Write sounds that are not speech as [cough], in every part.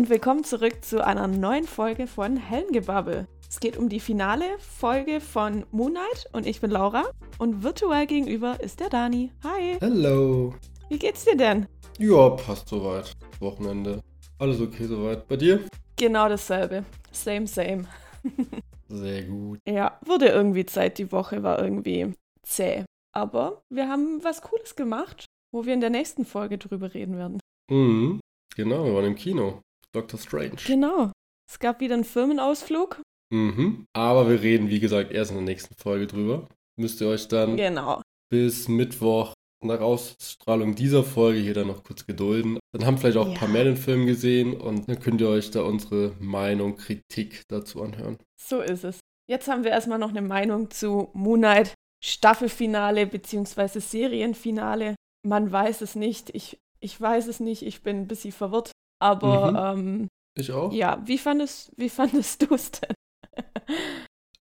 Und willkommen zurück zu einer neuen Folge von Hellengebabbel. Es geht um die finale Folge von Moonlight und ich bin Laura und virtuell gegenüber ist der Dani. Hi. Hello. Wie geht's dir denn? Ja, passt soweit. Wochenende. Alles okay soweit. Bei dir? Genau dasselbe. Same, same. [laughs] Sehr gut. Ja, wurde irgendwie Zeit. Die Woche war irgendwie zäh. Aber wir haben was Cooles gemacht, wo wir in der nächsten Folge drüber reden werden. Mhm. Genau, wir waren im Kino. Doctor Strange. Genau. Es gab wieder einen Firmenausflug. Mhm. Aber wir reden, wie gesagt, erst in der nächsten Folge drüber. Müsst ihr euch dann Genau. bis Mittwoch nach Ausstrahlung dieser Folge hier dann noch kurz gedulden. Dann haben vielleicht auch ein Ja. paar mehr den Film gesehen und dann könnt ihr euch da unsere Meinung, Kritik dazu anhören. So ist es. Jetzt haben wir erstmal noch eine Meinung zu Moonlight Staffelfinale bzw. Serienfinale. Man weiß es nicht. Ich, ich weiß es nicht. Ich bin ein bisschen verwirrt. Aber ähm, Ich auch? ja, wie fandest, wie fandest [laughs] du es denn?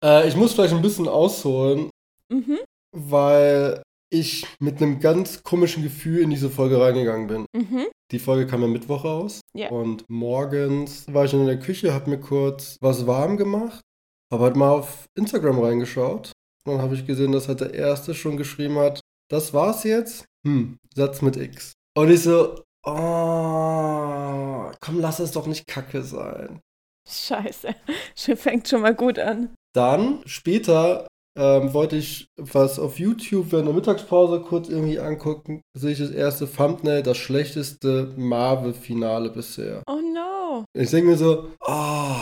Äh, ich muss vielleicht ein bisschen ausholen, mhm, weil ich mit einem ganz komischen Gefühl in diese Folge reingegangen bin. mhm, Die Folge kam ja Mittwoch raus. Ja. Und morgens war ich in der Küche, hab mir kurz was warm gemacht, habe halt mal auf Instagram reingeschaut. Und dann habe ich gesehen, dass halt der Erste schon geschrieben hat, das war's jetzt? Hm, Satz mit X. Und ich so, oh, komm, lass es doch nicht kacke sein. scheiße. [laughs] Fängt schon mal gut an. Dann, später, ähm, wollte ich was auf YouTube während der Mittagspause kurz irgendwie angucken. Sehe ich das erste Thumbnail, das schlechteste Marvel-Finale bisher. Oh no. Ich denke mir so, oh.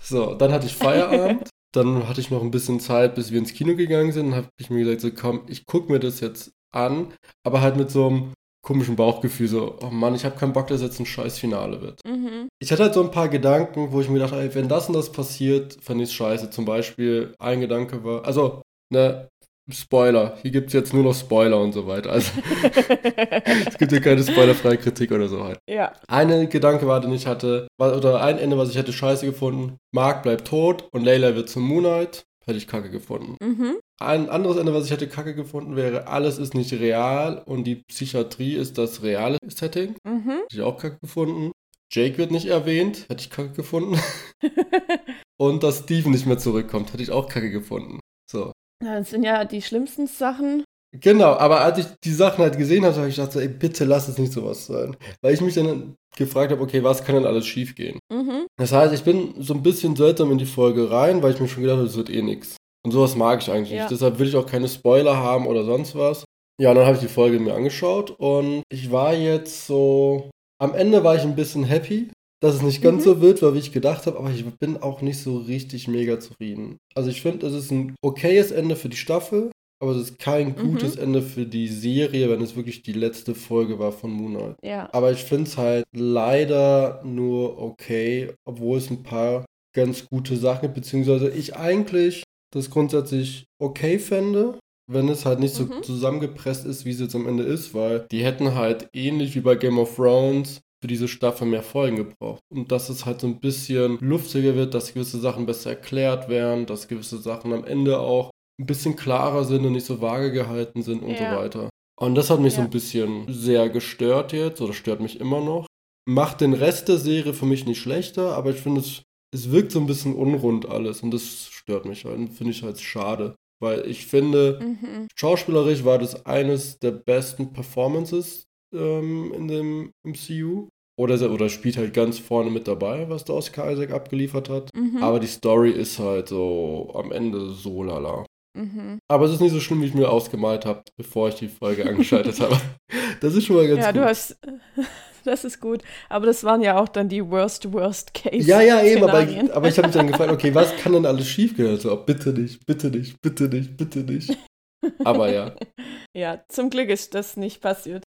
So, dann hatte ich [laughs] Feierabend. dann hatte ich noch ein bisschen Zeit, bis wir ins Kino gegangen sind. Dann habe ich mir gesagt, so komm, ich gucke mir das jetzt an. Aber halt mit so einem komischen Bauchgefühl, so, oh Mann, ich habe keinen Bock, dass jetzt ein scheiß Finale wird. Mhm. Ich hatte halt so ein paar Gedanken, wo ich mir dachte, ey, wenn das und das passiert, fand ich es scheiße. Zum Beispiel, ein Gedanke war, also, ne, Spoiler. Hier gibt es jetzt nur noch Spoiler und so weiter. Also, [laughs] es gibt hier keine spoilerfreie Kritik oder so halt. ja. Ein Gedanke war, den ich hatte, oder ein Ende, was ich hätte scheiße gefunden. Mark bleibt tot und Layla wird zum Moonlight. Hätte ich kacke gefunden. Mhm. Ein anderes Ende, was ich hätte kacke gefunden, wäre, alles ist nicht real und die Psychiatrie ist das reale Setting. Mhm. Hätte ich auch kacke gefunden. Jake wird nicht erwähnt, hätte ich kacke gefunden. [laughs] [laughs] Und dass Steven nicht mehr zurückkommt, hätte ich auch kacke gefunden. So. Das sind ja die schlimmsten Sachen. Genau, aber als ich die Sachen halt gesehen habe, habe ich gedacht, so, ey, bitte lass es nicht sowas sein. Weil ich mich dann gefragt habe, okay, was kann denn alles schief gehen? Mhm. Das heißt, ich bin so ein bisschen seltsam in die Folge rein, weil ich mir schon gedacht habe, das wird eh nix. Und sowas mag ich eigentlich Ja. nicht. Deshalb will ich auch keine Spoiler haben oder sonst was. Ja, und dann habe ich die Folge mir angeschaut und ich war jetzt so. Am Ende war ich ein bisschen happy, dass es nicht ganz Mhm. so wild war, wie ich gedacht habe, aber ich bin auch nicht so richtig mega zufrieden. Also ich finde, es ist ein okayes Ende für die Staffel, aber es ist kein Mhm. gutes Ende für die Serie, wenn es wirklich die letzte Folge war von Moonlight. Ja. Aber ich finde es halt leider nur okay, obwohl es ein paar ganz gute Sachen gibt, beziehungsweise ich eigentlich das grundsätzlich okay fände, wenn es halt nicht so Mhm. zusammengepresst ist, wie es jetzt am Ende ist, weil die hätten halt ähnlich wie bei Game of Thrones für diese Staffel mehr Folgen gebraucht. Und dass es halt so ein bisschen luftiger wird, dass gewisse Sachen besser erklärt werden, dass gewisse Sachen am Ende auch ein bisschen klarer sind und nicht so vage gehalten sind und Ja. so weiter. Und das hat mich so Ja. ein bisschen sehr gestört jetzt, oder stört mich immer noch. Macht den Rest der Serie für mich nicht schlechter, aber ich finde, es, es wirkt so ein bisschen unrund alles und das stört mich halt. und Finde ich halt schade. Weil ich finde, Mhm. schauspielerisch war das eines der besten Performances ähm, in dem MCU. Oder, oder spielt halt ganz vorne mit dabei, was der Oscar Isaac abgeliefert hat. Mhm. Aber die Story ist halt so am Ende so lala. Mhm. Aber es ist nicht so schlimm, wie ich mir ausgemalt habe, bevor ich die Folge angeschaltet [laughs] habe. Das ist schon mal ganz Ja, gut. du hast. [laughs] Das ist gut. Aber das waren ja auch dann die worst, worst case. ja, ja, eben, aber, Szenarien. aber ich habe mich dann gefragt, [laughs] okay, was kann denn alles schiefgehen? Also, bitte nicht, bitte nicht, bitte nicht, bitte nicht. Aber ja. Ja, zum Glück ist das nicht passiert.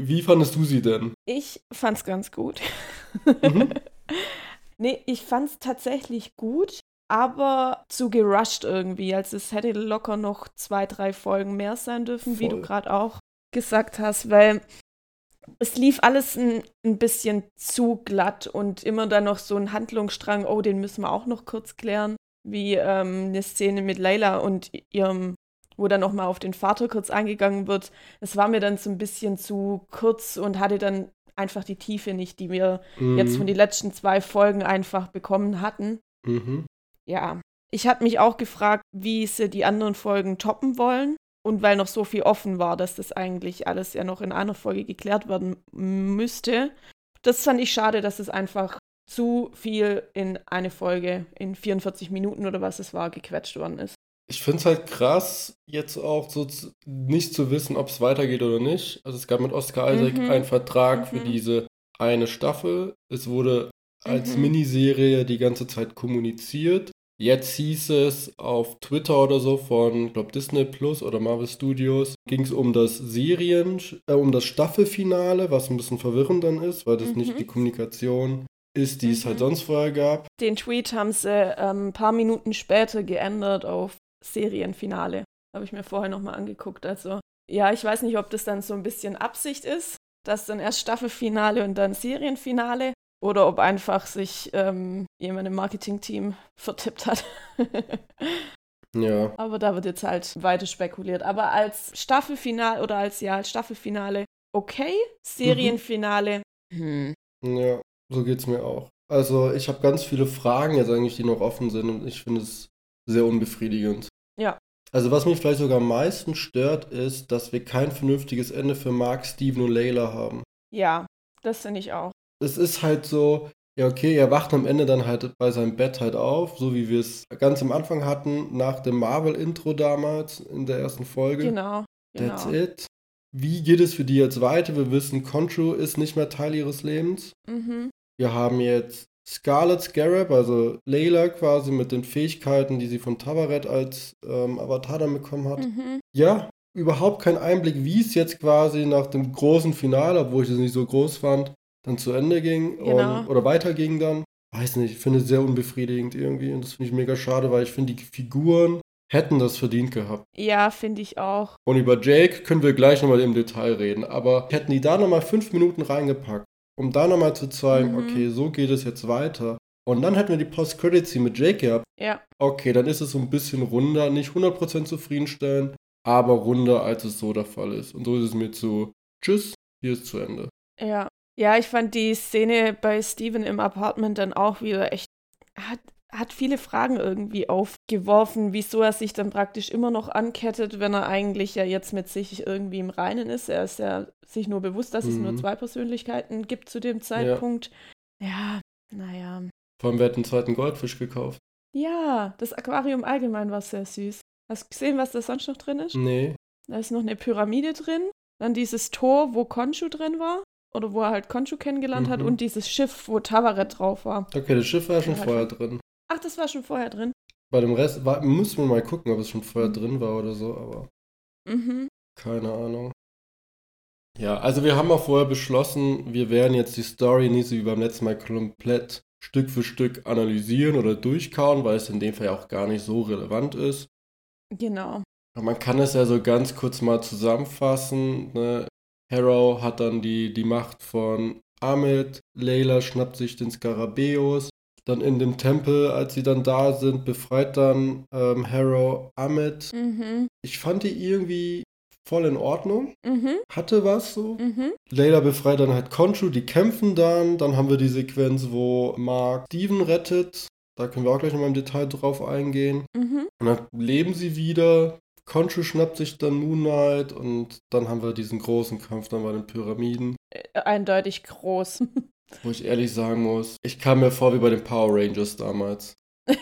Wie fandest du sie denn? Ich fand's ganz gut. Mhm. nee, ich fand's tatsächlich gut, aber zu gerusht irgendwie. Also es hätte locker noch zwei, drei Folgen mehr sein dürfen, wie du Voll. gerade auch gesagt hast, weil es lief alles ein, ein bisschen zu glatt und immer dann noch so ein Handlungsstrang, oh, den müssen wir auch noch kurz klären, wie ähm, eine Szene mit Layla und ihrem, wo dann nochmal auf den Vater kurz eingegangen wird. Es war mir dann so ein bisschen zu kurz und hatte dann einfach die Tiefe nicht, die wir Mhm. jetzt von den letzten zwei Folgen einfach bekommen hatten. Mhm. Ja, ich habe mich auch gefragt, wie sie die anderen Folgen toppen wollen. Und weil noch so viel offen war, dass das eigentlich alles ja noch in einer Folge geklärt werden müsste. Das fand ich schade, dass es einfach zu viel in eine Folge in 44 Minuten oder was es war, gequetscht worden ist. Ich finde es halt krass, jetzt auch so zu, nicht zu wissen, ob es weitergeht oder nicht. Also es gab mit Oscar Isaac Mhm. einen Vertrag für Mhm. diese eine Staffel. Es wurde als Mhm. Miniserie die ganze Zeit kommuniziert. Jetzt hieß es auf Twitter oder so von, glaube Disney Plus oder Marvel Studios, ging es um das Serien, äh, um das Staffelfinale, was ein bisschen verwirrend dann ist, weil das Mhm. nicht die Kommunikation ist, die es Mhm. halt sonst vorher gab. Den Tweet haben sie ähm, ein paar Minuten später geändert auf Serienfinale. Habe ich mir vorher nochmal angeguckt. Also, ja, ich weiß nicht, ob das dann so ein bisschen Absicht ist, dass dann erst Staffelfinale und dann Serienfinale. Oder ob einfach sich ähm, jemand im Marketingteam vertippt hat. [laughs] Ja. Aber da wird jetzt halt weiter spekuliert. Aber als Staffelfinale oder als ja, als Staffelfinale okay, Serienfinale. Hm. Ja, so geht's mir auch. Also ich habe ganz viele Fragen jetzt eigentlich, die noch offen sind und ich finde es sehr unbefriedigend. Ja. Also was mich vielleicht sogar am meisten stört, ist, dass wir kein vernünftiges Ende für Mark, Steven und Layla haben. Ja, das finde ich auch. Es ist halt so, ja okay, er wacht am Ende dann halt bei seinem Bett halt auf, so wie wir es ganz am Anfang hatten, nach dem Marvel-Intro damals in der ersten Folge. Genau. That's genau. it. Wie geht es für die jetzt weiter? Wir wissen, Conchu ist nicht mehr Teil ihres Lebens. Mhm. Wir haben jetzt Scarlet Scarab, also Layla quasi mit den Fähigkeiten, die sie von Tavaret als ähm, Avatar dann bekommen hat. Mhm. Ja, überhaupt kein Einblick, wie es jetzt quasi nach dem großen Finale, obwohl ich es nicht so groß fand, dann zu Ende ging Genau. und, oder weiterging dann. Weiß nicht, ich finde es sehr unbefriedigend irgendwie und das finde ich mega schade, weil ich finde, die Figuren hätten das verdient gehabt. Ja, finde ich auch. Und über Jake können wir gleich nochmal im Detail reden, aber hätten die da nochmal fünf Minuten reingepackt, um da nochmal zu zeigen, Mhm. okay, so geht es jetzt weiter. Und dann hätten wir die Post-Credit-Scene mit Jake gehabt. Ja. Okay, dann ist es so ein bisschen runder, nicht 100% zufriedenstellend, aber runder, als es so der Fall ist. Und so ist es mir zu, tschüss, hier ist zu Ende. Ja. Ja, ich fand die Szene bei Steven im Apartment dann auch wieder echt. Hat, hat viele Fragen irgendwie aufgeworfen, wieso er sich dann praktisch immer noch ankettet, wenn er eigentlich ja jetzt mit sich irgendwie im Reinen ist. Er ist ja sich nur bewusst, dass es nur Mhm. zwei Persönlichkeiten gibt zu dem Zeitpunkt. Ja, naja. Vor allem, wer hat den zweiten Goldfisch gekauft? Ja, das Aquarium allgemein war sehr süß. Hast du gesehen, was da sonst noch drin ist? Nee. Da ist noch eine Pyramide drin, dann dieses Tor, wo Konshu drin war, oder wo er halt Konshu kennengelernt hat, Mhm. und dieses Schiff, wo Tavaret drauf war. Okay, das Schiff war schon Ja, vorher drin. Ach, das war schon vorher drin. Bei dem Rest war, muss man mal gucken, ob es schon vorher Mhm. drin war oder so, aber Mhm. Keine Ahnung. Ja, also wir haben auch vorher beschlossen, wir werden jetzt die Story nicht so wie beim letzten Mal komplett Stück für Stück analysieren oder durchkauen, weil es in dem Fall ja auch gar nicht so relevant ist. Genau. Aber man kann es ja so ganz kurz mal zusammenfassen. Ne? Harrow hat dann die, die Macht von Ahmed, Layla schnappt sich den Skarabäus. Dann in dem Tempel, als sie dann da sind, befreit dann ähm, Harrow Ahmed. Mhm. Ich fand die irgendwie voll in Ordnung. Mhm. Hatte was so. Mhm. Layla befreit dann halt Conchu, die kämpfen dann. Dann haben wir die Sequenz, wo Mark Steven rettet. Da können wir auch gleich nochmal im Detail drauf eingehen. Mhm. Und dann leben sie wieder. Conchu schnappt sich dann Moon Knight und dann haben wir diesen großen Kampf dann bei den Pyramiden. Äh, Eindeutig groß. Wo ich ehrlich sagen muss, ich kam mir vor wie bei den Power Rangers damals. [laughs]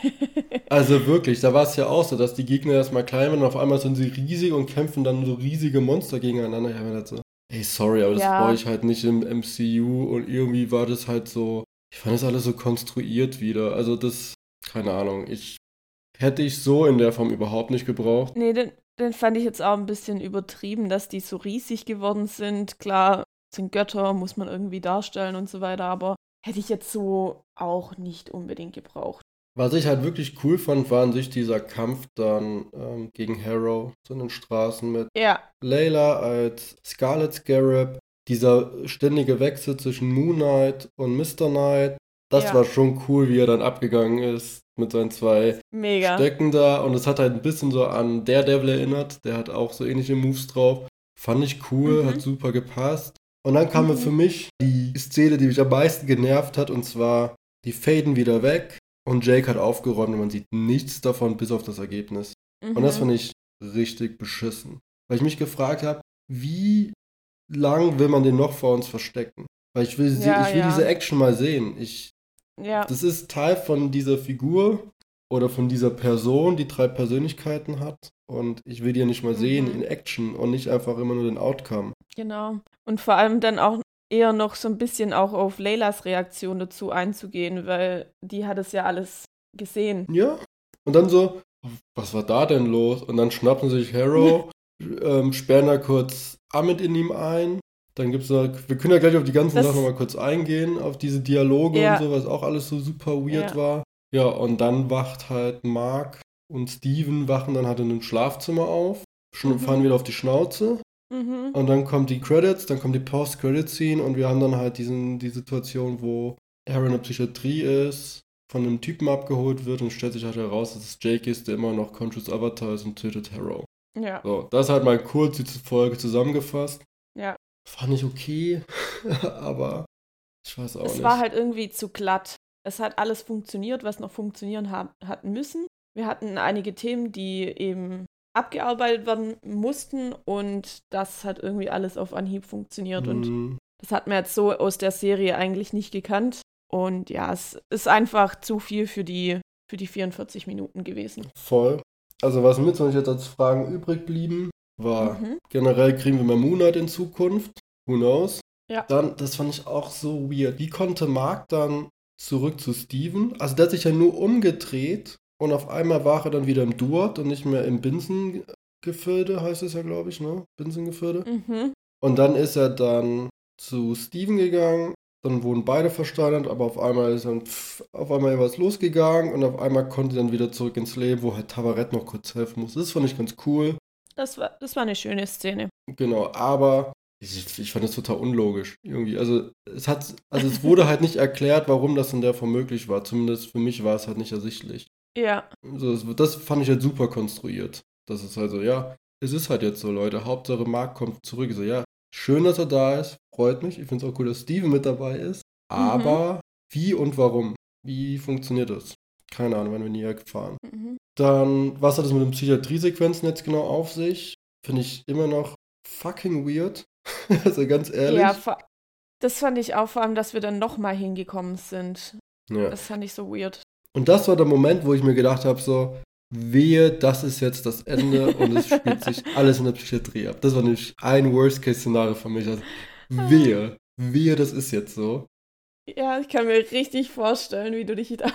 Also wirklich, da war es ja auch so, dass die Gegner erstmal klein waren und auf einmal sind sie riesig und kämpfen dann so riesige Monster gegeneinander. Ich hab mir gedacht so, ey, sorry, aber das Ja. brauche ich halt nicht im MCU und irgendwie war das halt so, ich fand das alles so konstruiert wieder. Also das, keine Ahnung, ich hätte ich so in der Form überhaupt nicht gebraucht. nee, den, den fand ich jetzt auch ein bisschen übertrieben, dass die so riesig geworden sind. Klar, sind Götter, muss man irgendwie darstellen und so weiter, aber hätte ich jetzt so auch nicht unbedingt gebraucht. Was ich halt wirklich cool fand, war an sich dieser Kampf dann ähm, gegen Harrow so in den Straßen mit Ja, Layla als Scarlet Scarab, dieser ständige Wechsel zwischen Moon Knight und Mr. Knight. Das Ja. war schon cool, wie er dann abgegangen ist mit seinen zwei mega. Stöcken da. Und es hat halt ein bisschen so an Daredevil erinnert. Der hat auch so ähnliche Moves drauf. Fand ich cool, Mhm. hat super gepasst. Und dann kam Mhm. mir für mich die Szene, die mich am meisten genervt hat, und zwar, die faden wieder weg und Jake hat aufgeräumt und man sieht nichts davon bis auf das Ergebnis. Und das Mhm. fand ich richtig beschissen. Weil ich mich gefragt habe, wie lang will man den noch vor uns verstecken? Weil ich will, Ja, ich will ja. diese Action mal sehen. Ich, Ja, das ist Teil von dieser Figur oder von dieser Person, die drei Persönlichkeiten hat. Und ich will die ja nicht mal sehen Mhm. in Action und nicht einfach immer nur den Outcome. genau. Und vor allem dann auch eher noch so ein bisschen auch auf Leylas Reaktion dazu einzugehen, weil die hat es ja alles gesehen. Ja. Und dann so, was war da denn los? Und dann schnappen sich Harrow, [laughs] ähm, sperren da kurz Amit in ihm ein. Dann gibt's da, wir können ja gleich auf die ganzen Das- Sachen nochmal kurz eingehen, auf diese Dialoge Ja. und so, was auch alles so super weird Ja. war. Ja, und dann wacht halt Mark und Steven wachen dann halt in einem Schlafzimmer auf, schon Mhm. fahren wieder auf die Schnauze. Mhm. Und dann kommen die Credits, dann kommt die Post-Credit-Scene und wir haben dann halt diesen, die Situation, wo Aaron in der Psychiatrie ist, von einem Typen abgeholt wird und stellt sich halt heraus, dass es Jake ist, der immer noch Conscious Avatar ist und tötet Harrow. Ja, So, das ist halt mal kurz die Folge zusammengefasst. ja. Fand ich okay, [laughs] aber ich weiß auch Es nicht. war halt irgendwie zu glatt. Es hat alles funktioniert, was noch funktionieren ha hat müssen. Wir hatten einige Themen, die eben abgearbeitet werden mussten und das hat irgendwie alles auf Anhieb funktioniert und Mhm. das hat man jetzt so aus der Serie eigentlich nicht gekannt und ja, es ist einfach zu viel für die für die 44 Minuten gewesen. Voll. Also was mir zum Beispiel jetzt als Fragen übrig blieben, war Mhm. generell kriegen wir mehr Moonlight in Zukunft. Who knows? Ja. Dann, das fand ich auch so weird. Wie konnte Mark dann zurück zu Steven? Also der hat sich ja nur umgedreht und auf einmal war er dann wieder im Duat und nicht mehr im Binsengefilde, heißt es ja, glaube ich, ne? Binsengefilde. Mhm. Und dann ist er dann zu Steven gegangen, dann wurden beide versteinert, aber auf einmal ist dann pff, auf einmal was losgegangen und auf einmal konnte er dann wieder zurück ins Leben, wo halt Tabaret noch kurz helfen muss. Das fand ich ganz cool. Das war das war eine schöne Szene. Genau, aber ich, ich fand das total unlogisch irgendwie. Also es hat, also es wurde halt nicht erklärt, warum das in der Form möglich war. Zumindest für mich war es halt nicht ersichtlich. Ja, Also es, das fand ich halt super konstruiert. Das ist halt so, ja, es ist halt jetzt so, Leute. Hauptsache Mark kommt zurück. Ich So, ja, schön, dass er da ist. Freut mich. Ich finde es auch cool, dass Steven mit dabei ist. Aber wie und warum? Wie funktioniert das? Keine Ahnung, werden wir nie erfahren. mhm. Dann, was hat es mit den Psychiatriesequenzen jetzt genau auf sich? Finde ich immer noch fucking weird. [laughs] also ganz ehrlich. ja, das fand ich auch vor allem, dass wir dann nochmal hingekommen sind. Ja. Das fand ich so weird. Und das war der Moment, wo ich mir gedacht habe, so, wehe, das ist jetzt das Ende und es spielt sich [laughs] alles in der Psychiatrie ab. Das war nämlich ein Worst-Case-Szenario für mich. Also, wehe, wehe, das ist jetzt so. Ja, ich kann mir richtig vorstellen, wie du dich da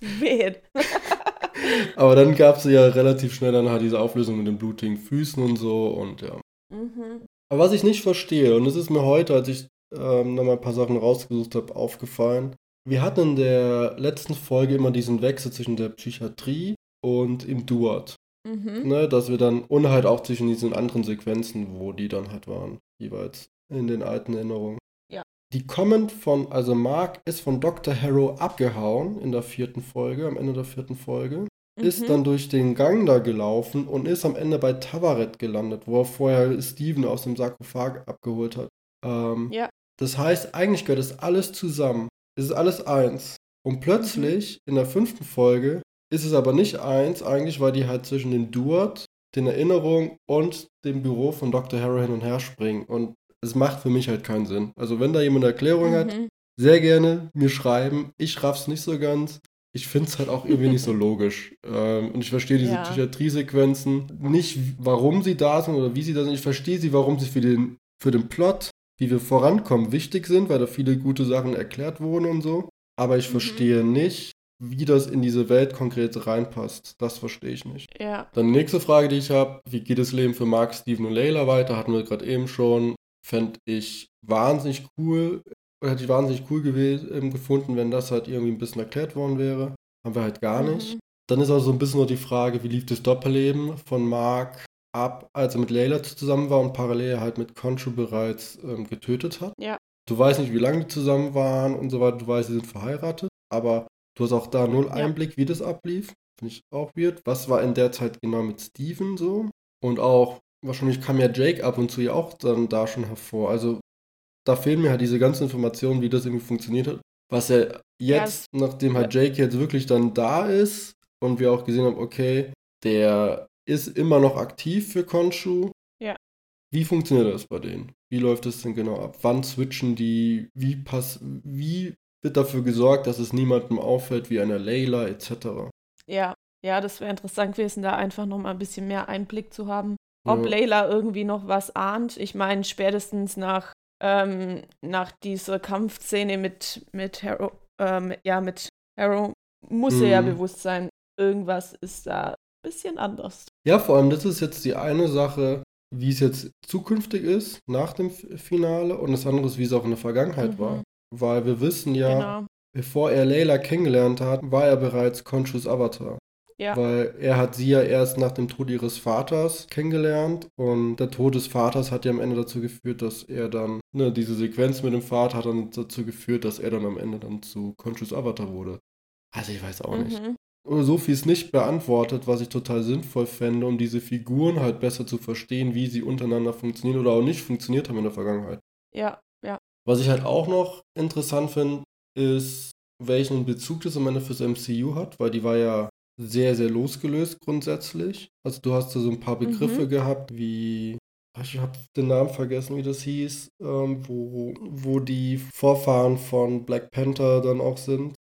weht. [laughs] Aber dann gab es ja relativ schnell dann halt diese Auflösung mit den blutigen Füßen und so und ja. mhm. Aber was ich nicht verstehe, und es ist mir heute, als ich ähm, nochmal ein paar Sachen rausgesucht habe, aufgefallen, wir hatten in der letzten Folge immer diesen Wechsel zwischen der Psychiatrie und im Duat. Mhm. Ne, dass wir dann, und halt auch zwischen diesen anderen Sequenzen, wo die dann halt waren, jeweils in den alten Erinnerungen. Die kommen von, also Mark ist von Dr. Harrow abgehauen in der vierten Folge, am Ende der vierten Folge, ist Mhm. dann durch den Gang da gelaufen und ist am Ende bei Tavaret gelandet, wo er vorher Steven aus dem Sarkophag abgeholt hat. Ähm, Ja. Das heißt, eigentlich gehört das alles zusammen. Es ist alles eins. Und plötzlich, in der fünften Folge, ist es aber nicht eins, eigentlich, weil die halt zwischen dem Duat, den Erinnerungen und dem Büro von Dr. Harrow hin und her springen. Und es macht für mich halt keinen Sinn. Also wenn da jemand eine Erklärung hat, Mhm. sehr gerne mir schreiben. Ich raff's nicht so ganz. Ich finde es halt auch irgendwie nicht so [laughs] logisch. Ähm, und ich verstehe diese Ja. Psychiatrie-Sequenzen nicht, warum sie da sind oder wie sie da sind. Ich verstehe sie, warum sie für den, für den Plot, wie wir vorankommen, wichtig sind, weil da viele gute Sachen erklärt wurden und so. Aber ich Mhm. verstehe nicht, wie das in diese Welt konkret reinpasst. Das verstehe ich nicht. Ja. Dann die nächste Frage, die ich habe, wie geht das Leben für Mark, Steven und Layla weiter? Hatten wir gerade eben schon. Fände ich wahnsinnig cool, oder hätte ich wahnsinnig cool gewesen, ähm, gefunden, wenn das halt irgendwie ein bisschen erklärt worden wäre. Haben wir halt gar nicht. Mhm. Dann ist auch so ein bisschen nur die Frage, wie lief das Doppelleben von Mark ab, als er mit Layla zusammen war und parallel halt mit Concho bereits ähm, getötet hat. Ja. Du weißt nicht, wie lange die zusammen waren und so weiter. Du weißt, sie sind verheiratet, aber du hast auch da null Ja. Einblick, wie das ablief. Finde ich auch weird. Was war in der Zeit genau mit Steven so? Und auch, wahrscheinlich kam ja Jake ab und zu ja auch dann da schon hervor. Also, da fehlen mir halt diese ganzen Informationen, wie das irgendwie funktioniert hat. Was er jetzt, ja, nachdem halt Jake jetzt wirklich dann da ist und wir auch gesehen haben, okay, der ist immer noch aktiv für Konshu. Ja. Wie funktioniert das bei denen? Wie läuft das denn genau ab? Wann switchen die? Wie pass wie wird dafür gesorgt, dass es niemandem auffällt wie einer Layla etc. Ja, ja, das wäre interessant gewesen, da einfach noch mal ein bisschen mehr Einblick zu haben. Ob ja. Layla irgendwie noch was ahnt. Ich meine, spätestens nach, ähm, nach dieser Kampfszene mit, mit Harrow, ähm, ja, mit Harrow muss mhm. er ja bewusst sein, irgendwas ist da ein bisschen anders. Ja, vor allem, das ist jetzt die eine Sache, wie es jetzt zukünftig ist, nach dem Finale, und das andere ist, wie es auch in der Vergangenheit mhm. war. Weil wir wissen ja, genau. bevor er Layla kennengelernt hat, war er bereits Conscious Avatar. Ja. Weil er hat sie ja erst nach dem Tod ihres Vaters kennengelernt und der Tod des Vaters hat ja am Ende dazu geführt, dass er dann, ne, diese Sequenz mit dem Vater hat dann dazu geführt, dass er dann am Ende dann zu Conscious Avatar wurde. Also ich weiß auch mhm. nicht. Oder so viel ist nicht beantwortet, was ich total sinnvoll fände, um diese Figuren halt besser zu verstehen, wie sie untereinander funktionieren oder auch nicht funktioniert haben in der Vergangenheit. Ja, ja. Was ich halt auch noch interessant finde, ist, welchen Bezug das am Ende fürs MCU hat, weil die war ja sehr, sehr losgelöst grundsätzlich. Also du hast da so ein paar Begriffe mhm. gehabt, wie, ich habe den Namen vergessen, wie das hieß, ähm, wo, wo die Vorfahren von Black Panther dann auch sind.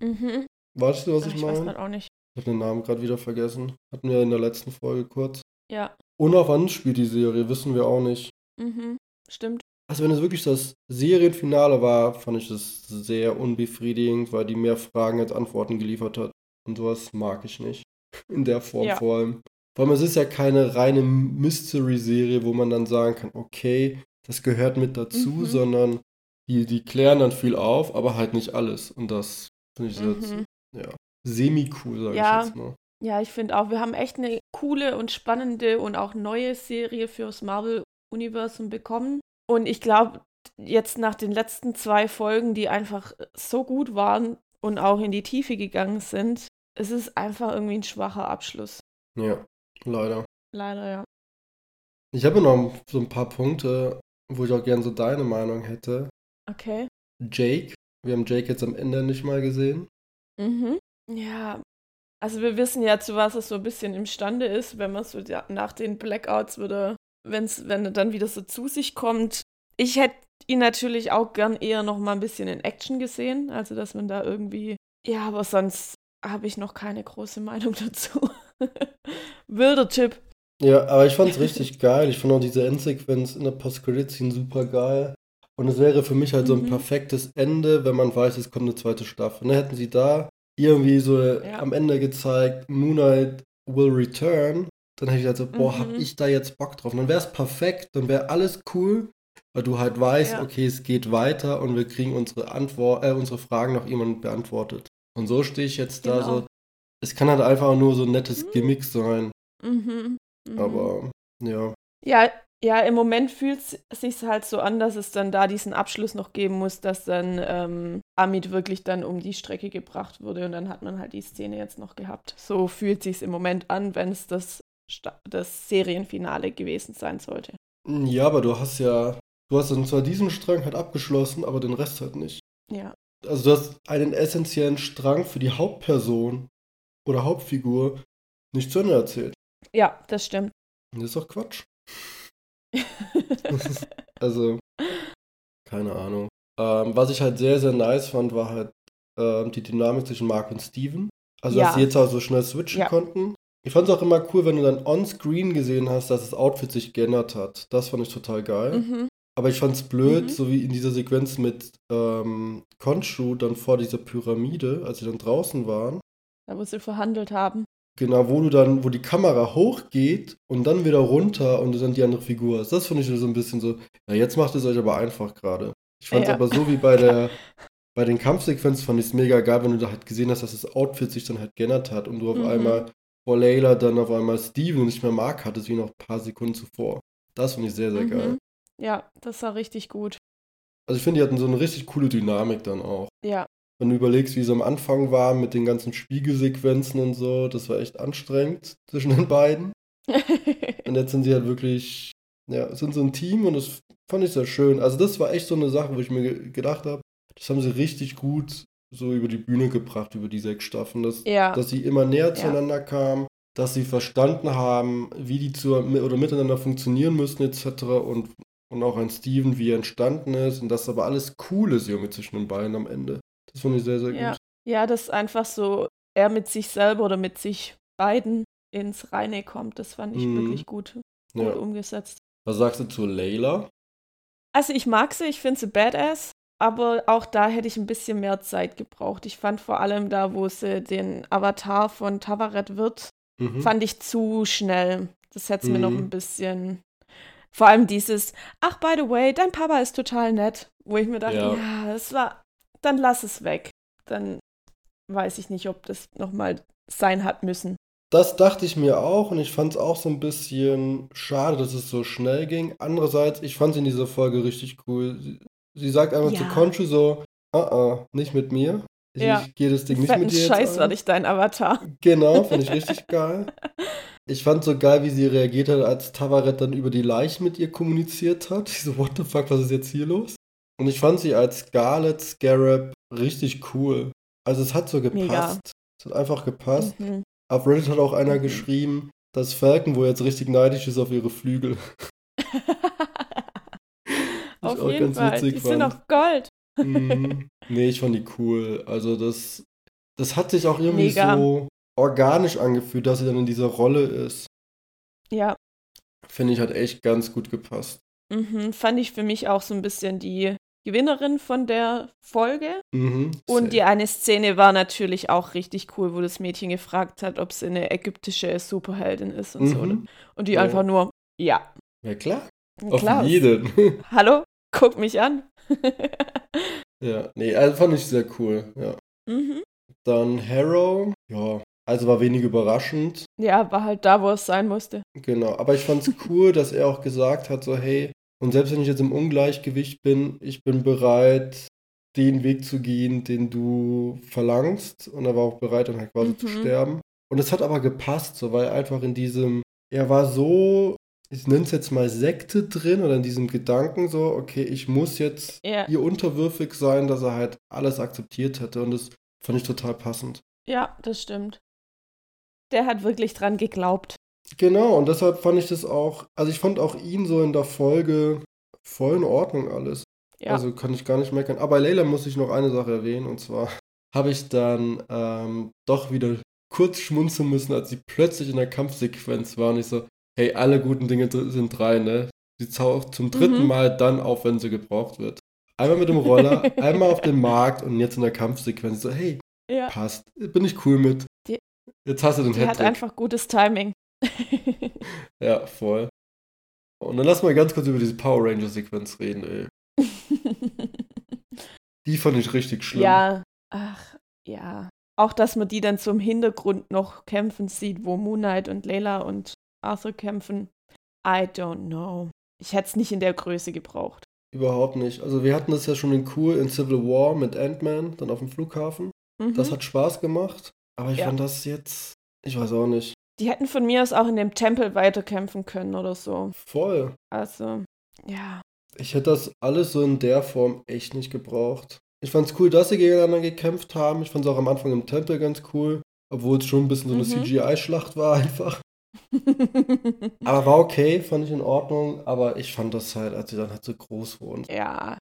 Mhm. Weißt du, was ich, ich meine? Ich weiß auch nicht. Ich habe den Namen gerade wieder vergessen. Hatten wir in der letzten Folge kurz. Ja. Und auf wann spielt die Serie, wissen wir auch nicht. Mhm, stimmt. Also wenn es wirklich das Serienfinale war, fand ich das sehr unbefriedigend, weil die mehr Fragen als Antworten geliefert hat. Und sowas mag ich nicht. [laughs] In der Form ja. vor allem. Vor allem, es ist ja keine reine Mystery-Serie, wo man dann sagen kann, okay, das gehört mit dazu, mhm. sondern die, die klären dann viel auf, aber halt nicht alles. Und das finde ich mhm. jetzt, ja, semi-cool, sage ja. ich jetzt mal. Ja, ich finde auch, wir haben echt eine coole und spannende und auch neue Serie fürs Marvel-Universum bekommen. Und ich glaube, jetzt nach den letzten zwei Folgen, die einfach so gut waren und auch in die Tiefe gegangen sind, es ist einfach irgendwie ein schwacher Abschluss. Ja, leider. Leider, ja. Ich habe noch so ein paar Punkte, wo ich auch gerne so deine Meinung hätte. Okay. Jake. Wir haben Jake jetzt am Ende nicht mal gesehen. Mhm. Ja. Also wir wissen ja, zu was es so ein bisschen imstande ist, wenn man so nach den Blackouts wieder, wenn's, wenn er dann wieder so zu sich kommt. Ich hätte ihn natürlich auch gern eher noch mal ein bisschen in Action gesehen, also dass man da irgendwie, ja, aber sonst habe ich noch keine große [laughs] Meinung dazu. [laughs] Wilder Typ. Ja, aber ich fand es richtig [laughs] geil. Ich fand auch diese Endsequenz in der Post-Credit-Scene super geil. Und es wäre für mich halt mhm. so ein mhm. perfektes Ende, wenn man weiß, es kommt eine zweite Staffel. Und dann hätten sie da irgendwie so ja. am Ende gezeigt, Moonlight will return. Dann hätte ich halt so, boah, mhm. hab ich da jetzt Bock drauf. Und dann wäre es perfekt, dann wäre alles cool, weil du halt weißt, ja. okay, es geht weiter und wir kriegen unsere Antwort, äh, unsere Fragen noch jemand beantwortet. Und so stehe ich jetzt genau. da so. Es kann halt einfach nur so ein nettes mhm. Gimmick sein. Mhm. Mhm. Aber ja. Ja, ja, im Moment fühlt es sich halt so an, dass es dann da diesen Abschluss noch geben muss, dass dann ähm, Amit wirklich dann um die Strecke gebracht wurde und dann hat man halt die Szene jetzt noch gehabt. So fühlt sich im Moment an, wenn es das, das Serienfinale gewesen sein sollte. Ja, aber du hast ja, du hast dann zwar diesen Strang halt abgeschlossen, aber den Rest halt nicht. Ja. Also du hast einen essentiellen Strang für die Hauptperson oder Hauptfigur nicht zu Ende erzählt. Ja, das stimmt. Das ist doch Quatsch. [laughs] [laughs] also, keine Ahnung. Ähm, was ich halt sehr, sehr nice fand, war halt ähm, die Dynamik zwischen Mark und Steven. Also, ja. dass sie jetzt auch so schnell switchen ja. konnten. Ich fand es auch immer cool, wenn du dann on-screen gesehen hast, dass das Outfit sich geändert hat. Das fand ich total geil. Mhm. Aber ich fand es blöd, mhm. so wie in dieser Sequenz mit ähm, Konshu dann vor dieser Pyramide, als sie dann draußen waren. Da, wo sie verhandelt haben. Genau, wo du dann, wo die Kamera hochgeht und dann wieder runter und du dann die andere Figur hast. Das finde ich so ein bisschen so, ja, jetzt macht es euch aber einfach gerade. Ich fand es ja. aber so wie bei der, [laughs] bei den Kampfsequenzen fand ich es mega geil, wenn du da halt gesehen hast, dass das Outfit sich dann halt geändert hat und du auf mhm. einmal vor Layla dann auf einmal Steven nicht mehr mag hattest, wie noch ein paar Sekunden zuvor. Das finde ich sehr, sehr mhm. geil. Ja, das war richtig gut. Also ich finde, die hatten so eine richtig coole Dynamik dann auch. Ja, wenn du überlegst, wie es am Anfang war mit den ganzen Spiegelsequenzen und so, das war echt anstrengend [laughs] zwischen den beiden. [laughs] und jetzt sind sie halt wirklich Ja, sind so ein Team und das fand ich sehr schön. Also das war echt so eine Sache, wo ich mir ge gedacht habe, das haben sie richtig gut so über die Bühne gebracht, über die sechs Staffeln, dass, Ja. dass sie immer näher Ja. zueinander kamen, dass sie verstanden haben, wie die zu, oder miteinander funktionieren müssen etc. und, und auch ein Steven, wie er entstanden ist und dass aber alles cool ist irgendwie zwischen den beiden am Ende. Das fand ich sehr, sehr Ja. gut. Ja, dass einfach so er mit sich selber oder mit sich beiden ins Reine kommt. Das fand ich Mhm. wirklich gut, gut Ja. umgesetzt. Was sagst du zu Layla? Also ich mag sie, ich finde sie badass, aber auch da hätte ich ein bisschen mehr Zeit gebraucht. Ich fand vor allem da, wo sie den Avatar von Tavaret wird, Mhm. fand ich zu schnell. Das hätte es mir noch Mhm. ein bisschen. Vor allem dieses, ach, by the way, dein Papa ist total nett. Wo ich mir dachte, Ja. ja, es war, dann lass es weg. Dann weiß ich nicht, ob das nochmal sein hat müssen. Das dachte ich mir auch und ich fand es auch so ein bisschen schade, dass es so schnell ging. Andererseits, ich fand sie in dieser Folge richtig cool. Sie, sie sagt einfach zu Ja. Conchu so, ah, ah, nicht mit mir. Ich, Ja. ich gehe das Ding nicht mit dir jetzt Scheiß war nicht dein Avatar. Genau, fand ich richtig geil. [laughs] Ich fand so geil, wie sie reagiert hat, als Tavaret dann über die Leichen mit ihr kommuniziert hat. Ich so, what the fuck, was ist jetzt hier los? Und ich fand sie als Scarlet Scarab richtig cool. Also es hat so gepasst. Mega. Es hat einfach gepasst. Mhm. Auf Reddit hat auch einer Mhm. geschrieben, dass Falcon wohl jetzt richtig neidisch ist auf ihre Flügel. [laughs] [laughs] Auf auch jeden ganz Fall. witzig Die sind fand. auch Gold. Mhm. Nee, ich fand die cool. Also das, das hat sich auch irgendwie Mega. so organisch angefühlt, dass sie dann in dieser Rolle ist. Ja, Finde ich, hat echt ganz gut gepasst. mhm. fand ich für mich auch so ein bisschen die Gewinnerin von der Folge. Mhm. Und die eine Szene war natürlich auch richtig cool, wo das Mädchen gefragt hat, ob sie eine ägyptische Superheldin ist und so. Mhm. Und die Ja. einfach nur, ja, Ja, klar. Auf klar. jeden. [laughs] Hallo, guck mich an. ja, nee, also fand ich sehr cool. Ja. mhm. Dann Harrow. Ja, also war wenig überraschend. Ja, war halt da, wo es sein musste. Genau, aber ich fand's [laughs] cool, dass er auch gesagt hat, so hey, und selbst wenn ich jetzt im Ungleichgewicht bin, ich bin bereit, den Weg zu gehen, den du verlangst. Und er war auch bereit, dann halt quasi zu Mhm. sterben. Und es hat aber gepasst, so weil einfach in diesem, er war so, ich nenne es jetzt mal Sekte drin oder in diesem Gedanken so, okay, ich muss jetzt Ja, ihr unterwürfig sein, dass er halt alles akzeptiert hätte. Und das fand ich total passend. ja, das stimmt. Der hat wirklich dran geglaubt. Genau, und deshalb fand ich das auch, also ich fand auch ihn so in der Folge voll in Ordnung alles. Ja, Also kann ich gar nicht meckern. Aber bei Layla muss ich noch eine Sache erwähnen, und zwar [laughs] habe ich dann ähm, doch wieder kurz schmunzeln müssen, als sie plötzlich in der Kampfsequenz war und ich so, hey, alle guten Dinge sind drei, ne? Sie taucht zum dritten Mhm. Mal dann auf, wenn sie gebraucht wird. Einmal mit dem Roller, [laughs] einmal auf dem Markt und jetzt in der Kampfsequenz. So, hey, ja. passt, bin ich cool mit. Jetzt hast du den Die hat einfach gutes Timing. [laughs] Ja, voll. Und dann lass mal ganz kurz über diese Power Ranger-Sequenz reden, ey. [laughs] Die fand ich richtig schlimm. Ja, ach, ja. Auch, dass man die dann zum Hintergrund noch kämpfen sieht, wo Moon Knight und Layla und Arthur kämpfen. I don't know. Ich hätte es nicht in der Größe gebraucht. Überhaupt nicht. Also wir hatten das ja schon in cool in Civil War mit Ant-Man, dann auf dem Flughafen. Mhm. Das hat Spaß gemacht. Aber ich Ja. fand das jetzt, ich weiß auch nicht. die hätten von mir aus auch in dem Tempel weiterkämpfen können oder so. Voll. Also, ja. Ich hätte das alles so in der Form echt nicht gebraucht. Ich fand's cool, dass sie gegeneinander gekämpft haben. Ich fand's auch am Anfang im Tempel ganz cool. Obwohl es schon ein bisschen so eine Mhm. CGI-Schlacht war einfach. [laughs] Aber war okay, fand ich in Ordnung. Aber ich fand das halt, als sie dann halt so groß wurden. ja.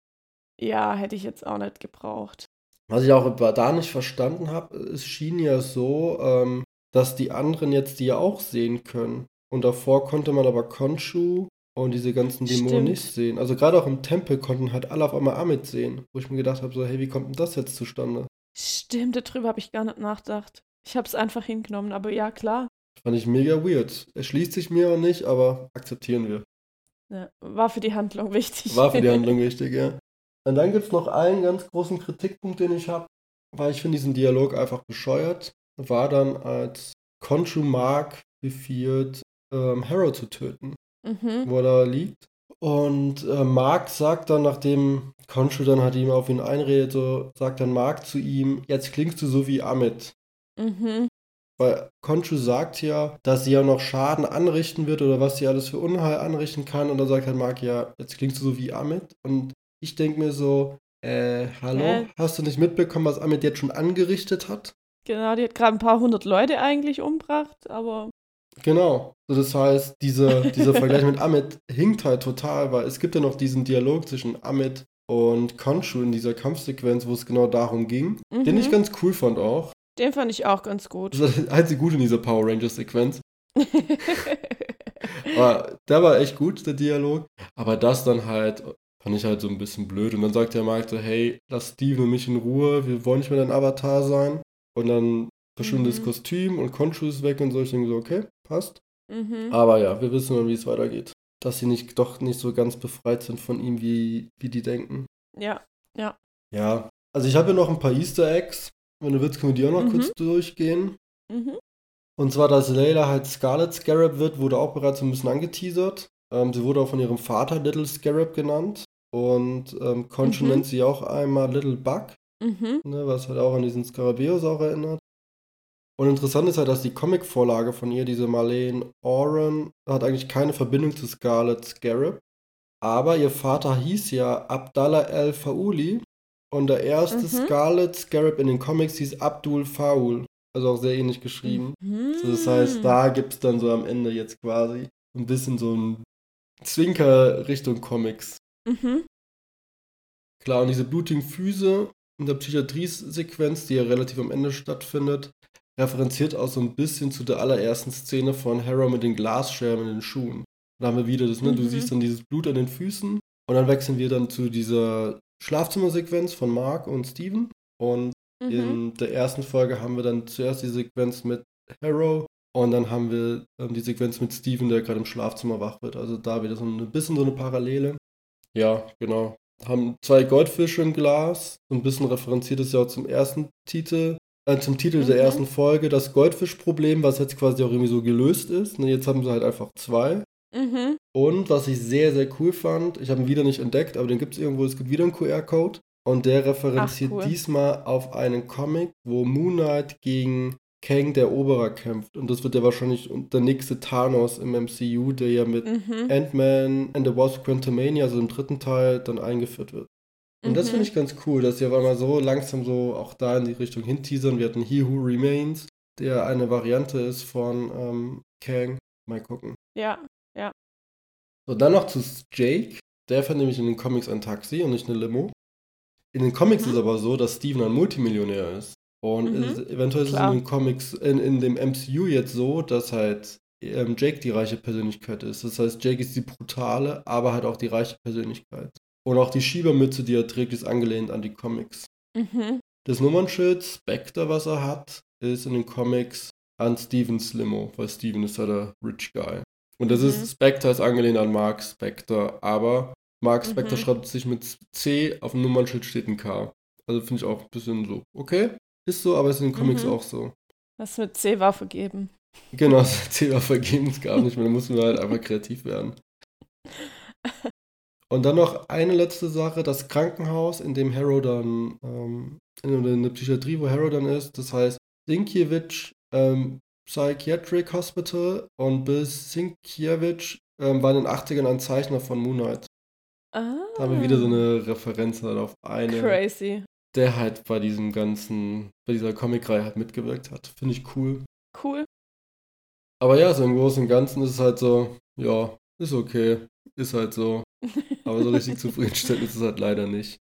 Ja, hätte ich jetzt auch nicht gebraucht. Was ich auch da nicht verstanden habe, es schien ja so, ähm, dass die anderen jetzt die ja auch sehen können. Und davor konnte man aber Konshu und diese ganzen Dämonen Stimmt. nicht sehen. Also gerade auch im Tempel konnten halt alle auf einmal Amit sehen. Wo ich mir gedacht habe, so, hey, wie kommt denn das jetzt zustande? Stimmt, darüber habe ich gar nicht nachgedacht. Ich habe es einfach hingenommen, aber ja, klar. Fand ich mega weird. Erschließt sich mir auch nicht, aber akzeptieren wir. Ja, war für die Handlung wichtig. War für die [laughs] Handlung wichtig, ja. Und dann gibt es noch einen ganz großen Kritikpunkt, den ich habe, weil ich finde diesen Dialog einfach bescheuert. War dann, als Konshu Mark befiehlt, ähm, Harrow zu töten, mhm. wo er da liegt. Und äh, Mark sagt dann, nachdem Konshu dann halt ihm auf ihn einredet, so sagt dann Mark zu ihm, jetzt klingst du so wie Amit. Mhm. Weil Conchu sagt ja, dass sie ja noch Schaden anrichten wird oder was sie alles für Unheil anrichten kann. Und dann sagt halt Mark, ja, jetzt klingst du so wie Amit. Und ich denke mir so, äh, hallo? Äh. Hast du nicht mitbekommen, was Amit jetzt schon angerichtet hat? Genau, die hat gerade ein paar hundert Leute eigentlich umgebracht, aber. Genau. So, das heißt, diese, dieser [laughs] Vergleich mit Amit hinkt halt total, weil es gibt ja noch diesen Dialog zwischen Amit und Conchu in dieser Kampfsequenz, wo es genau darum ging, mhm. den ich mhm. ganz cool fand auch. Den fand ich auch ganz gut. Das war das einzige Gute in dieser Power Rangers-Sequenz. [laughs] Aber der war echt gut, der Dialog. Aber das dann halt, fand ich halt so ein bisschen blöd. Und dann sagt der Mark so, hey, lass Steve und mich in Ruhe, wir wollen nicht mehr dein Avatar sein. Und dann verschwindet mhm. das Kostüm und Conchu ist weg und so. Ich denke so, okay, passt. Mhm. Aber ja, wir wissen dann, wie es weitergeht. Dass sie nicht doch nicht so ganz befreit sind von ihm, wie, wie die denken. Ja, ja. Ja, also ich habe ja noch ein paar Easter Eggs. Wenn du willst, können wir die auch noch mhm. kurz durchgehen. Mhm. Und zwar, dass Layla halt Scarlet Scarab wird, wurde auch bereits ein bisschen angeteasert. Ähm, sie wurde auch von ihrem Vater Little Scarab genannt. Und ähm, Concho mhm. nennt sie auch einmal Little Bug. Mhm. Ne, was halt auch an diesen Scarabeus auch erinnert. Und interessant ist halt, dass die Comicvorlage von ihr, diese Marlene Oren, hat eigentlich keine Verbindung zu Scarlet Scarab. Aber ihr Vater hieß ja Abdallah El Fauli und der erste mhm. Scarlet Scarab in den Comics hieß Abdul Faul. Also auch sehr ähnlich geschrieben. Mhm. So, das heißt, da gibt es dann so am Ende jetzt quasi ein bisschen so ein Zwinker Richtung Comics. Mhm. Klar, und diese blutigen Füße in der Psychiatrie-Sequenz, die ja relativ am Ende stattfindet, referenziert auch so ein bisschen zu der allerersten Szene von Harrow mit den Glasscherben in den Schuhen. Da haben wir wieder das, ne? Mhm. Du siehst dann dieses Blut an den Füßen und dann wechseln wir dann zu dieser Schlafzimmersequenz von Mark und Steven. Und mhm. in der ersten Folge haben wir dann zuerst die Sequenz mit Harrow und dann haben wir ähm, die Sequenz mit Steven, der gerade im Schlafzimmer wach wird. Also da wieder so ein bisschen so eine Parallele. Ja, genau. Haben zwei Goldfische im Glas. So ein bisschen referenziert ist ja auch zum ersten Titel, äh, zum Titel mhm. der ersten Folge, das Goldfischproblem, was jetzt quasi auch irgendwie so gelöst ist. Ne, jetzt haben sie halt einfach zwei. Mhm. Und was ich sehr, sehr cool fand, ich habe ihn wieder nicht entdeckt, aber den gibt es irgendwo, es gibt wieder einen QR-Code. Und der referenziert Ach, cool. diesmal auf einen Comic, wo Moon Knight gegen Kang der Oberer kämpft. Und das wird ja wahrscheinlich der nächste Thanos im MCU, der ja mit mhm. Ant-Man and the Wasp Quantumania, also im dritten Teil, dann eingeführt wird. Und mhm. das finde ich ganz cool, dass sie auf einmal so langsam so auch da in die Richtung hinteasern. Wir hatten He Who Remains, der eine Variante ist von ähm, Kang. Mal gucken. Ja, ja. So, dann noch zu Jake. Der fährt nämlich in den Comics ein Taxi und nicht eine Limo. In den Comics mhm. ist es aber so, dass Steven ein Multimillionär ist. Und mhm. ist, eventuell Klar. ist es in den Comics, in, in dem MCU jetzt so, dass halt ähm, Jake die reiche Persönlichkeit ist. Das heißt, Jake ist die brutale, aber halt auch die reiche Persönlichkeit. Und auch die Schiebermütze, die er trägt, ist angelehnt an die Comics. Mhm. Das Nummernschild Spectre, was er hat, ist in den Comics an Stevens Limo, weil Steven ist ja der Rich Guy. Und das mhm. ist, Spectre ist angelehnt an Mark Spectre, aber Mark Spectre mhm. schreibt sich mit C, auf dem Nummernschild steht ein K. Also finde ich auch ein bisschen so, okay, ist so, aber ist in den Comics mhm. auch so. Das mit C war vergeben. Genau, C war vergeben, es gab nicht mehr, da mussten wir halt einfach kreativ werden. [laughs] Und dann noch eine letzte Sache, das Krankenhaus, in dem Harrow dann, ähm, in der Psychiatrie, wo Harrow dann ist, das heißt Sinkiewicz ähm, Psychiatric Hospital und Bill Sinkiewicz ähm, war in den 80ern ein Zeichner von Moonlight. Ah. Da haben wir wieder so eine Referenz halt auf eine. Crazy. Der halt bei diesem ganzen, bei dieser Comicreihe halt mitgewirkt hat. Finde ich cool. Cool. Aber ja, so im Großen und Ganzen ist es halt so, ja, ist okay. Ist halt so. [laughs] Aber so richtig zufriedenstellend ist es halt leider nicht.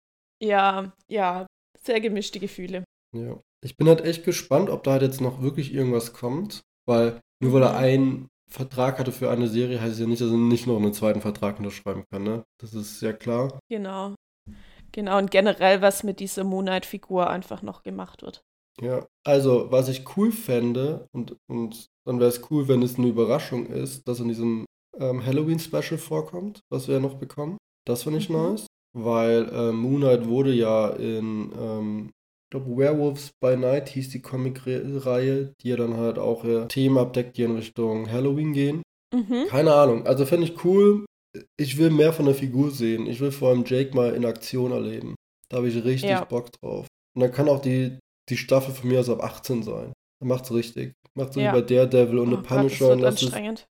Ja, ja, sehr gemischte Gefühle. Ja. Ich bin halt echt gespannt, ob da halt jetzt noch wirklich irgendwas kommt, weil nur weil er mhm. einen Vertrag hatte für eine Serie, heißt es ja nicht, dass er nicht noch einen zweiten Vertrag unterschreiben kann, ne? Das ist ja klar. Genau. Genau, und generell, was mit dieser Moonlight-Figur einfach noch gemacht wird. Ja, also, was ich cool fände, und, und dann wäre es cool, wenn es eine Überraschung ist, dass in diesem ähm, Halloween-Special vorkommt, was wir ja noch bekommen. Das finde ich mhm. nice, weil äh, Moonlight wurde ja in, ähm, ich glaube, Werewolves by Night hieß die Comic-Reihe, die ja dann halt auch äh, Themen abdeckt, die in Richtung Halloween gehen. Mhm. Keine Ahnung, also finde ich cool. Ich will mehr von der Figur sehen. Ich will vor allem Jake mal in Aktion erleben. Da habe ich richtig ja. Bock drauf. Und dann kann auch die, die Staffel von mir aus ab 18 sein. Dann macht's richtig. Macht so Ja. wie bei Daredevil und Oh The Gott, das Punisher. wird lasst es, anstrengend.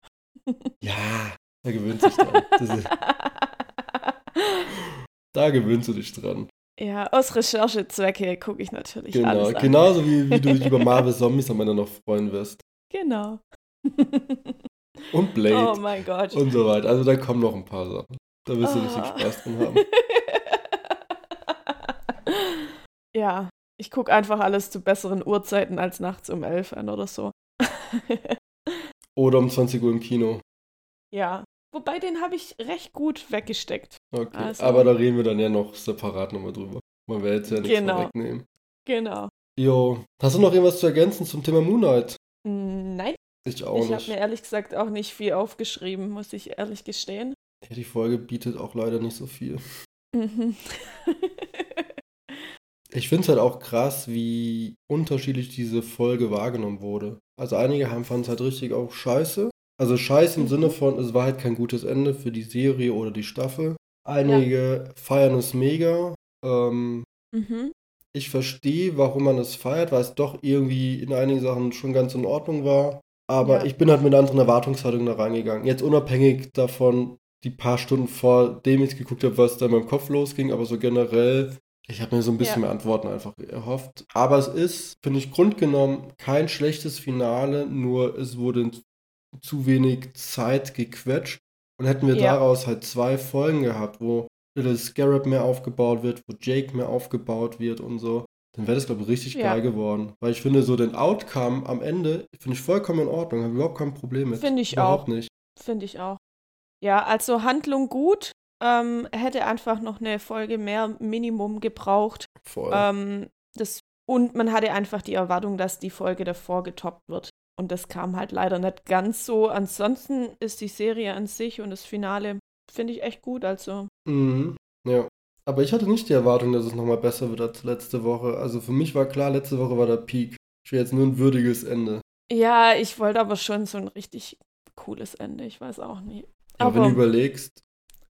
ja, da gewöhnt sich dran. Ist, [laughs] da gewöhnst du dich dran. ja, aus Recherchezwecke gucke ich natürlich Genau. alles an. Genauso wie, wie du dich über [laughs] Marvel Zombies am Ende noch freuen wirst. Genau. [laughs] Und Blade. oh mein Gott. und so weiter. Also da kommen noch ein paar Sachen. Da wirst du richtig Ah. Spaß dran haben. [laughs] ja, ich gucke einfach alles zu besseren Uhrzeiten als nachts um elf an oder so. [laughs] Oder um 20 Uhr im Kino. ja, wobei den habe ich recht gut weggesteckt. Okay. Also- Aber da reden wir dann ja noch separat nochmal drüber. Man will jetzt ja nichts Genau. vorwegnehmen. Genau. Jo. Hast du noch irgendwas zu ergänzen zum Thema Moonlight? Nein, Ich auch ich habe mir ehrlich gesagt auch nicht viel aufgeschrieben, muss ich ehrlich gestehen. Ja, die Folge bietet auch leider nicht so viel. Mhm. Ich finde es halt auch krass, wie unterschiedlich diese Folge wahrgenommen wurde. Also einige haben fanden es halt richtig auch scheiße. Also scheiße im Mhm. Sinne von, es war halt kein gutes Ende für die Serie oder die Staffel. Einige feiern es mega. Ähm, mhm. ich verstehe, warum man es feiert, weil es doch irgendwie in einigen Sachen schon ganz in Ordnung war. Aber Ja. ich bin halt mit einer anderen Erwartungshaltung da reingegangen. Jetzt unabhängig davon, die paar Stunden vor dem ich geguckt habe, was da in meinem Kopf losging, aber so generell, ich habe mir so ein bisschen Ja. mehr Antworten einfach erhofft. Aber es ist, finde ich, grundgenommen kein schlechtes Finale, nur es wurde zu wenig Zeit gequetscht. Und hätten wir Ja. daraus halt zwei Folgen gehabt, wo Little Scarab mehr aufgebaut wird, wo Jake mehr aufgebaut wird und so, dann wäre das, glaube ich, richtig Ja. geil geworden. Weil ich finde, so den Outcome am Ende finde ich vollkommen in Ordnung. Habe überhaupt kein Problem mit. Finde ich überhaupt auch. nicht. Finde ich auch. Ja, also Handlung gut. Ähm, hätte einfach noch eine Folge mehr Minimum gebraucht. Voll. Ähm, das, und man hatte einfach die Erwartung, dass die Folge davor getoppt wird. Und das kam halt leider nicht ganz so. Ansonsten ist die Serie an sich und das Finale, finde ich echt gut. Also, Mhm. Ja. Aber ich hatte nicht die Erwartung, dass es nochmal besser wird als letzte Woche. Also für mich war klar, letzte Woche war der Peak. Ich will jetzt nur ein würdiges Ende. ja, ich wollte aber schon so ein richtig cooles Ende. Ich weiß auch nicht. Aber wenn Aber, du überlegst,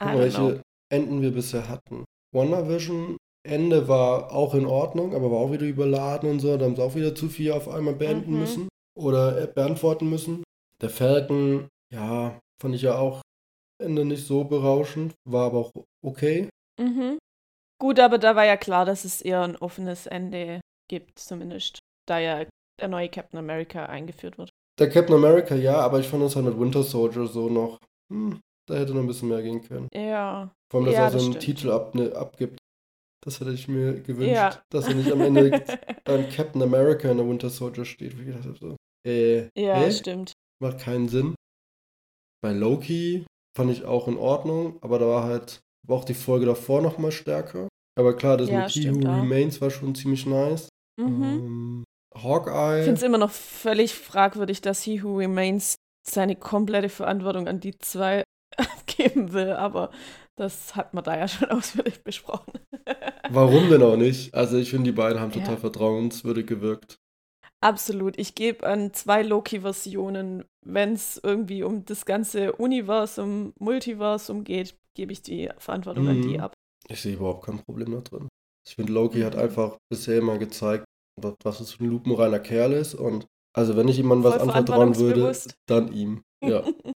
welche know. Enden wir bisher hatten. WandaVision Ende war auch in Ordnung, aber war auch wieder überladen und so. Da haben sie auch wieder zu viel auf einmal beenden Mhm. müssen oder äh, beantworten müssen. Der Falcon, ja, fand ich ja auch Ende nicht so berauschend, war aber auch okay. Mhm. Gut, aber da war ja klar, dass es eher ein offenes Ende gibt, zumindest. Da ja der neue Captain America eingeführt wird. Der Captain America, ja, aber ich fand es halt mit Winter Soldier so noch, hm, da hätte noch ein bisschen mehr gehen können. Ja. Vor allem, dass Ja, er so das einen stimmt. Titel ab, ne, abgibt. Das hätte ich mir gewünscht, Ja. dass er nicht am Ende [laughs] dann Captain America in der Winter Soldier steht. Wie habe, so, äh, ja, hä? stimmt. macht keinen Sinn. Bei Loki fand ich auch in Ordnung, aber da war halt, war auch die Folge davor nochmal stärker. Aber klar, das Ja, mit He Who. Remains war schon ziemlich nice. Mhm. Ähm, Ich Hawkeye. finde es immer noch völlig fragwürdig, dass He Who Remains seine komplette Verantwortung an die zwei [laughs] abgeben will, aber das hat man da ja schon [laughs] ausführlich besprochen. Warum denn auch nicht? Also ich finde, die beiden haben total Ja. vertrauenswürdig gewirkt. Absolut. Ich gebe an zwei Loki-Versionen, wenn es irgendwie um das ganze Universum, Multiversum geht, gebe ich die Verantwortung an die Mhm. ab. Ich sehe überhaupt kein Problem da drin. Ich finde, Loki hat Mhm. einfach bisher immer gezeigt, was, es für ein lupenreiner Kerl ist. Und also wenn ich jemandem was anvertrauen würde, dann ihm. Ja. [laughs]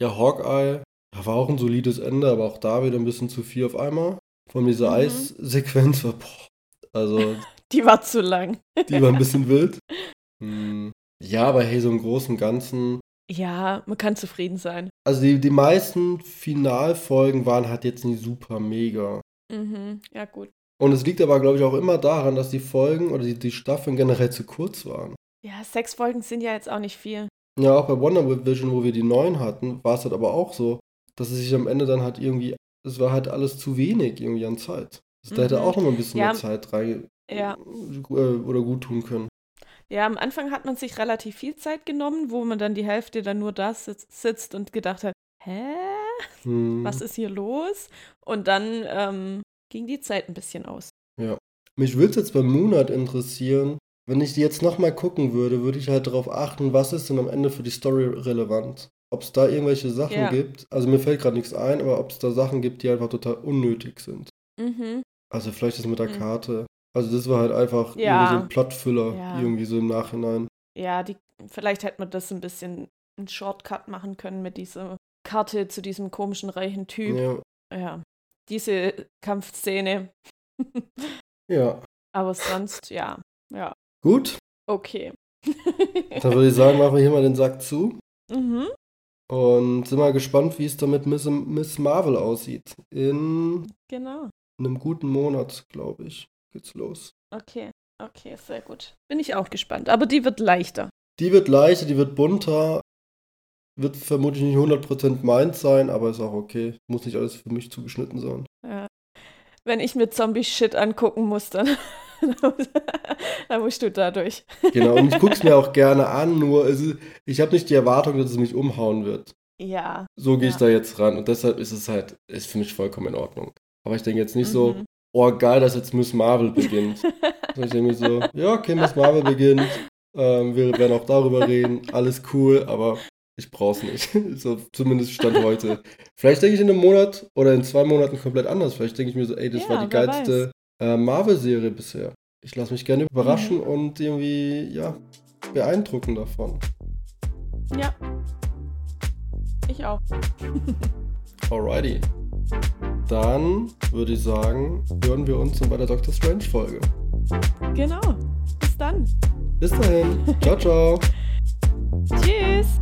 Ja, Hawkeye war auch ein solides Ende, aber auch da wieder ein bisschen zu viel auf einmal. Von dieser Mhm. Eissequenz war, boah, also [laughs] die war zu lang. die war ein bisschen [laughs] wild. Hm, Ja, aber hey, so im Großen und Ganzen, Ja, man kann zufrieden sein. also die, die meisten Finalfolgen waren halt jetzt nicht super mega. Mhm. Ja, gut. Und es liegt aber, glaube ich, auch immer daran, dass die Folgen oder die, die Staffeln generell zu kurz waren. Ja, sechs Folgen sind ja jetzt auch nicht viel. Ja, auch bei Wonder Vision, wo wir die neun hatten, war es halt aber auch so, dass es sich am Ende dann halt irgendwie, es war halt alles zu wenig irgendwie an Zeit. Also Da hätte Mhm. auch noch mal ein bisschen Ja. mehr Zeit rein Ja. äh, oder gut tun können. Ja, am Anfang hat man sich relativ viel Zeit genommen, wo man dann die Hälfte dann nur da sitz, sitzt und gedacht hat, hä? Hm. Was ist hier los? Und dann ähm, ging die Zeit ein bisschen aus. Mich würde es jetzt bei Moonlight interessieren, wenn ich die jetzt nochmal gucken würde, würde ich halt darauf achten, was ist denn am Ende für die Story relevant. Ob es da irgendwelche Sachen Ja. gibt, also mir fällt gerade nichts ein, aber ob es da Sachen gibt, die einfach total unnötig sind. Mhm. Also vielleicht das mit der Mhm. Karte. Also das war halt einfach Ja. irgendwie so ein Plattfüller, Ja. irgendwie so im Nachhinein. Ja, die, vielleicht hätte man das ein bisschen einen Shortcut machen können mit dieser Karte zu diesem komischen reichen Typ. Ja. Ja, diese Kampfszene. ja. Aber sonst, ja, ja, Gut, okay. dann würde ich sagen, machen wir hier mal den Sack zu. mhm. Und sind mal gespannt, wie es da mit Miss, Miss Marvel aussieht. In Genau. einem guten Monat, glaube ich, geht's los. Okay, okay, sehr gut. Bin ich auch gespannt. Aber die wird leichter. Die wird leichter, die wird bunter. Wird vermutlich nicht 100% meins sein, aber ist auch okay. Muss nicht alles für mich zugeschnitten sein. Ja. Wenn ich mir Zombie-Shit angucken muss, dann, [laughs] dann musst du dadurch. Genau, und ich gucke es mir auch [laughs] gerne an, nur ist, ich habe nicht die Erwartung, dass es mich umhauen wird. Ja. So gehe ich Ja. da jetzt ran und deshalb ist es halt, ist für mich vollkommen in Ordnung. Aber ich denke jetzt nicht so, Mhm. Oh geil, dass jetzt Miss Marvel beginnt. [laughs] Sondern ich denke mir so, ja, okay, Miss Marvel beginnt. Ähm, wir werden auch darüber reden. Alles cool, aber ich brauch's nicht. [laughs] so zumindest Stand heute. Vielleicht denke ich in einem Monat oder in zwei Monaten komplett anders. Vielleicht denke ich mir so, ey, das Ja, war die geilste äh, Marvel-Serie bisher. Ich lasse mich gerne überraschen Mhm. und irgendwie, ja, beeindrucken davon. ja. Ich auch. [laughs] Alrighty. Dann würde ich sagen, hören wir uns bei der Doctor Strange Folge. Genau. Bis dann. Bis dahin. Ciao, ciao. [laughs] Tschüss.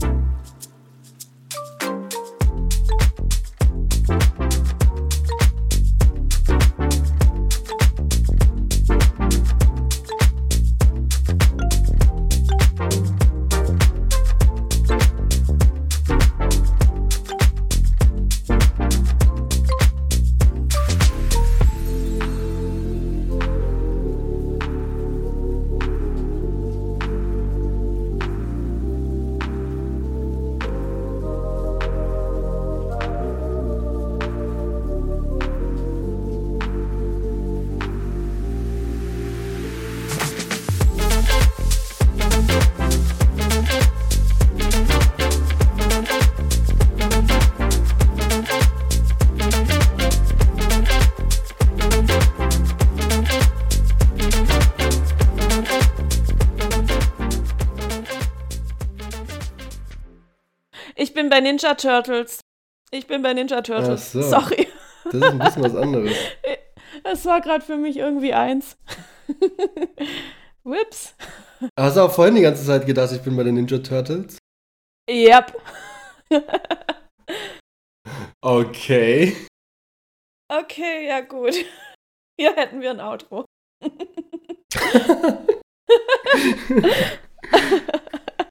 Bei Ninja Turtles. Ich bin bei Ninja Turtles. Ach so. Sorry. Das ist ein bisschen was anderes. [laughs] Das war gerade für mich irgendwie eins. [laughs] Whips. Hast du auch vorhin die ganze Zeit gedacht, ich bin bei den Ninja Turtles? Yep. [laughs] Okay. Okay, ja gut. Hier hätten wir ein Outro.